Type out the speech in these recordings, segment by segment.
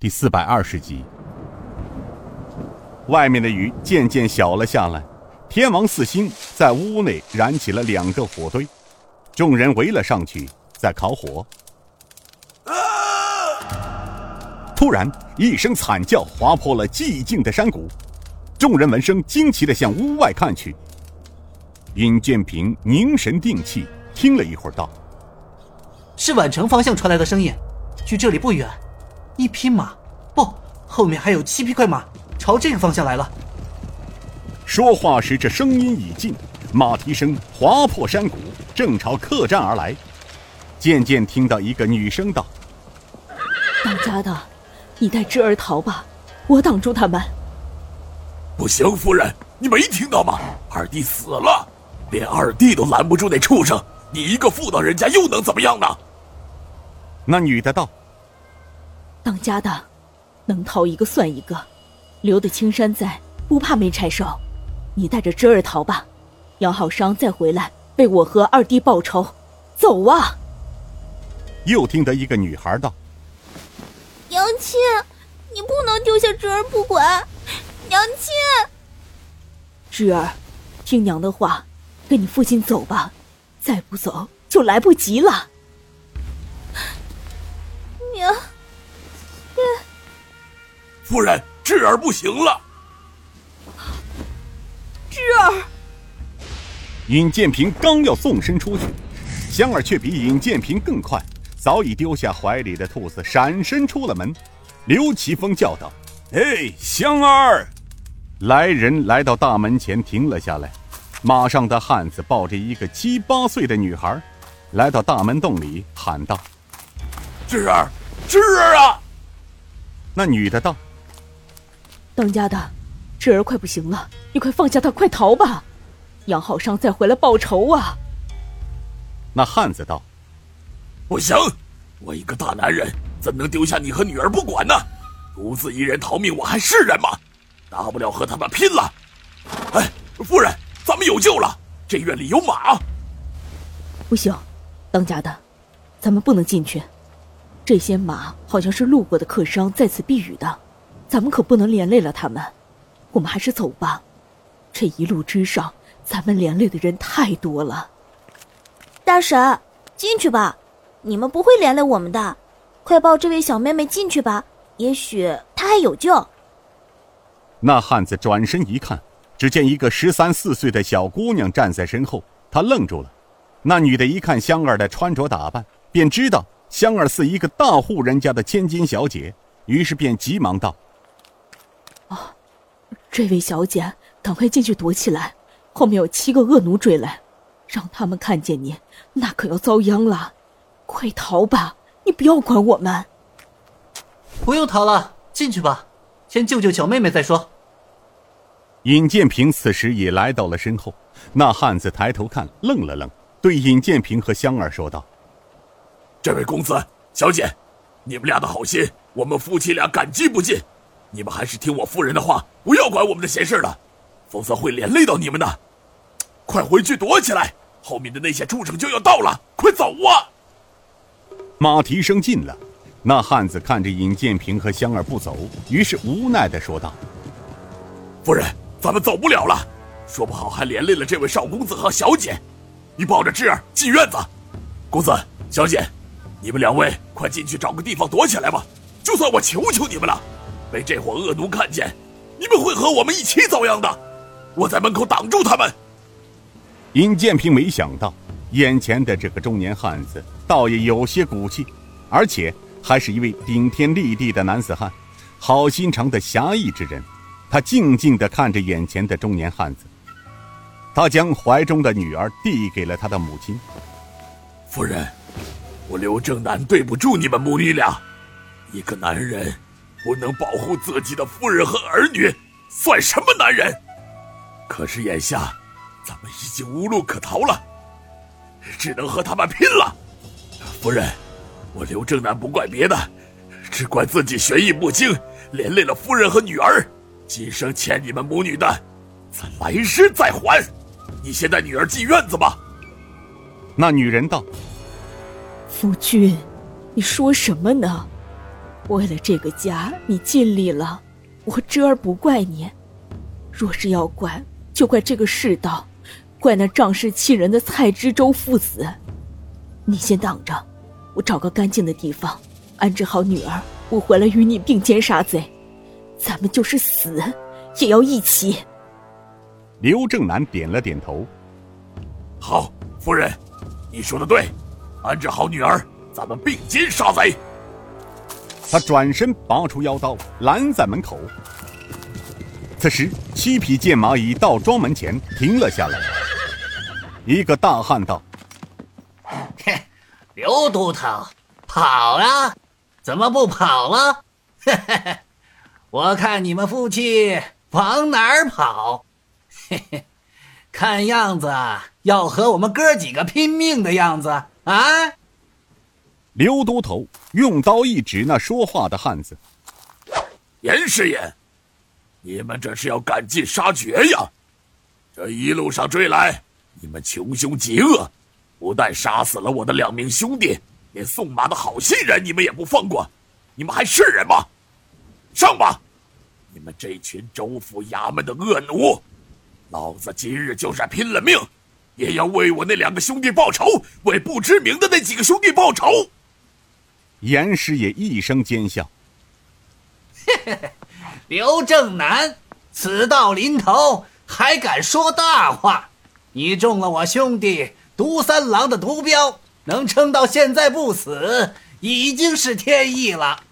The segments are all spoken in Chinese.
第四百二十集。外面的雨渐渐小了下来，天王四星在屋内燃起了两个火堆，众人围了上去，在烤火。突然，一声惨叫划破了寂静的山谷，众人闻声惊奇的向屋外看去。尹建平凝神定气，听了一会儿，道：“是宛城方向传来的声音，距这里不远。”一匹马，不，后面还有七匹快马，朝这个方向来了。说话时，这声音已近，马蹄声划破山谷，正朝客栈而来。渐渐听到一个女声道：“当家的，你带侄儿逃吧，我挡住他们。”不行，夫人，你没听到吗？二弟死了，连二弟都拦不住那畜生，你一个妇道人家又能怎么样呢？那女的道。当家的，能逃一个算一个，留得青山在，不怕没柴烧。你带着侄儿逃吧，养好伤再回来为我和二弟报仇。走啊！又听得一个女孩道：“娘亲，你不能丢下侄儿不管。娘亲，侄儿，听娘的话，跟你父亲走吧，再不走就来不及了。”娘。夫人，智儿不行了。智儿，尹建平刚要纵身出去，香儿却比尹建平更快，早已丢下怀里的兔子，闪身出了门。刘奇峰叫道：“哎，香儿！”来人来到大门前停了下来，马上的汉子抱着一个七八岁的女孩，来到大门洞里喊道：“智儿，智儿啊！”那女的道。当家的，侄儿快不行了，你快放下他，快逃吧，养好伤再回来报仇啊！那汉子道：“不行，我一个大男人怎能丢下你和女儿不管呢？独自一人逃命，我还是人吗？大不了和他们拼了！哎，夫人，咱们有救了，这院里有马。不行，当家的，咱们不能进去，这些马好像是路过的客商在此避雨的。”咱们可不能连累了他们，我们还是走吧。这一路之上，咱们连累的人太多了。大婶，进去吧，你们不会连累我们的。快抱这位小妹妹进去吧，也许她还有救。那汉子转身一看，只见一个十三四岁的小姑娘站在身后，他愣住了。那女的一看香儿的穿着打扮，便知道香儿是一个大户人家的千金小姐，于是便急忙道。哦，这位小姐，赶快进去躲起来，后面有七个恶奴追来，让他们看见你，那可要遭殃了。快逃吧，你不要管我们。不用逃了，进去吧，先救救小妹妹再说。尹建平此时也来到了身后，那汉子抬头看，愣了愣，对尹建平和香儿说道：“这位公子、小姐，你们俩的好心，我们夫妻俩感激不尽。”你们还是听我夫人的话，不要管我们的闲事了，否则会连累到你们的。快回去躲起来，后面的那些畜生就要到了，快走啊！马蹄声近了，那汉子看着尹建平和香儿不走，于是无奈的说道：“夫人，咱们走不了了，说不好还连累了这位少公子和小姐。你抱着智儿进院子，公子、小姐，你们两位快进去找个地方躲起来吧。就算我求求你们了。”被这伙恶奴看见，你们会和我们一起遭殃的。我在门口挡住他们。尹建平没想到，眼前的这个中年汉子倒也有些骨气，而且还是一位顶天立地的男子汉，好心肠的侠义之人。他静静地看着眼前的中年汉子，他将怀中的女儿递给了他的母亲。夫人，我刘正南对不住你们母女俩，一个男人。不能保护自己的夫人和儿女，算什么男人？可是眼下，咱们已经无路可逃了，只能和他们拼了。夫人，我刘正南不怪别的，只怪自己学艺不精，连累了夫人和女儿。今生欠你们母女的，咱来世再还。你先带女儿进院子吧。那女人道：“夫君，你说什么呢？”为了这个家，你尽力了，我知而不怪你。若是要怪，就怪这个世道，怪那仗势欺人的蔡知州父子。你先挡着，我找个干净的地方安置好女儿，我回来与你并肩杀贼。咱们就是死，也要一起。刘正南点了点头。好，夫人，你说的对，安置好女儿，咱们并肩杀贼。他转身拔出腰刀，拦在门口。此时，七匹剑马已到庄门前停了下来。一个大汉道：“嘿，刘都头，跑啊！怎么不跑了？嘿嘿嘿，我看你们夫妻往哪儿跑？嘿嘿，看样子要和我们哥几个拼命的样子啊！”刘都头用刀一指那说话的汉子：“严师爷。”你们这是要赶尽杀绝呀！这一路上追来，你们穷凶极恶，不但杀死了我的两名兄弟，连送马的好心人你们也不放过，你们还是人吗？上吧！你们这群州府衙门的恶奴，老子今日就算拼了命，也要为我那两个兄弟报仇，为不知名的那几个兄弟报仇！严师爷一声尖笑：“。”刘正南，此道临头还敢说大话？你中了我兄弟毒三郎的毒镖，能撑到现在不死，已经是天意了，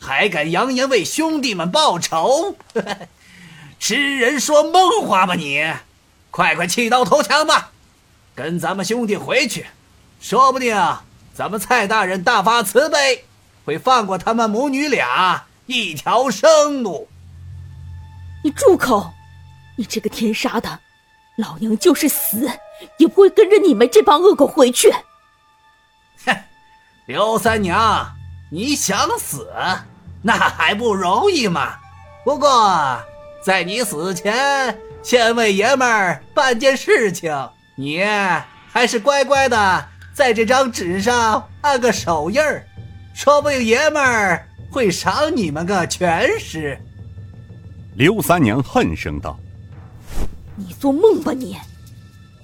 还敢扬言为兄弟们报仇？痴人说梦话吧你！快快弃刀投降吧，跟咱们兄弟回去，说不定咱们蔡大人大发慈悲，会放过他们母女俩一条生路。你住口！你这个天杀的，老娘就是死也不会跟着你们这帮恶狗回去。哼，刘三娘，你想死，那还不容易吗？不过在你死前，先为爷们儿办件事情，你还是乖乖的在这张纸上按个手印儿，说不定爷们儿会赏你们个全尸。刘三娘恨声道：“你做梦吧你！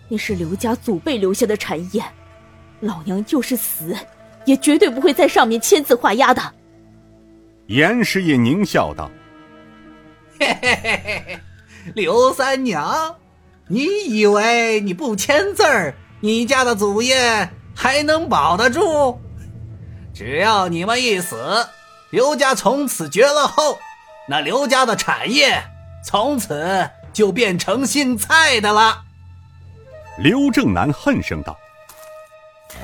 那是刘家祖辈留下的产业，老娘就是死，也绝对不会在上面签字画押的。”严师爷狞笑道：“嘿嘿嘿嘿，刘三娘，你以为你不签字儿，你家的祖业还能保得住？只要你们一死，刘家从此绝了后。”那刘家的产业从此就变成姓蔡的了。刘正南恨声道：“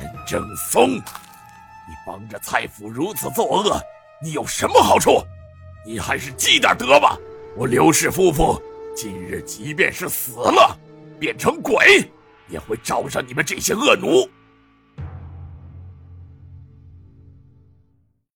严正松，你帮着蔡府如此作恶，你有什么好处？你还是积点德吧。我刘氏夫妇今日即便是死了，变成鬼，也会找上你们这些恶奴。”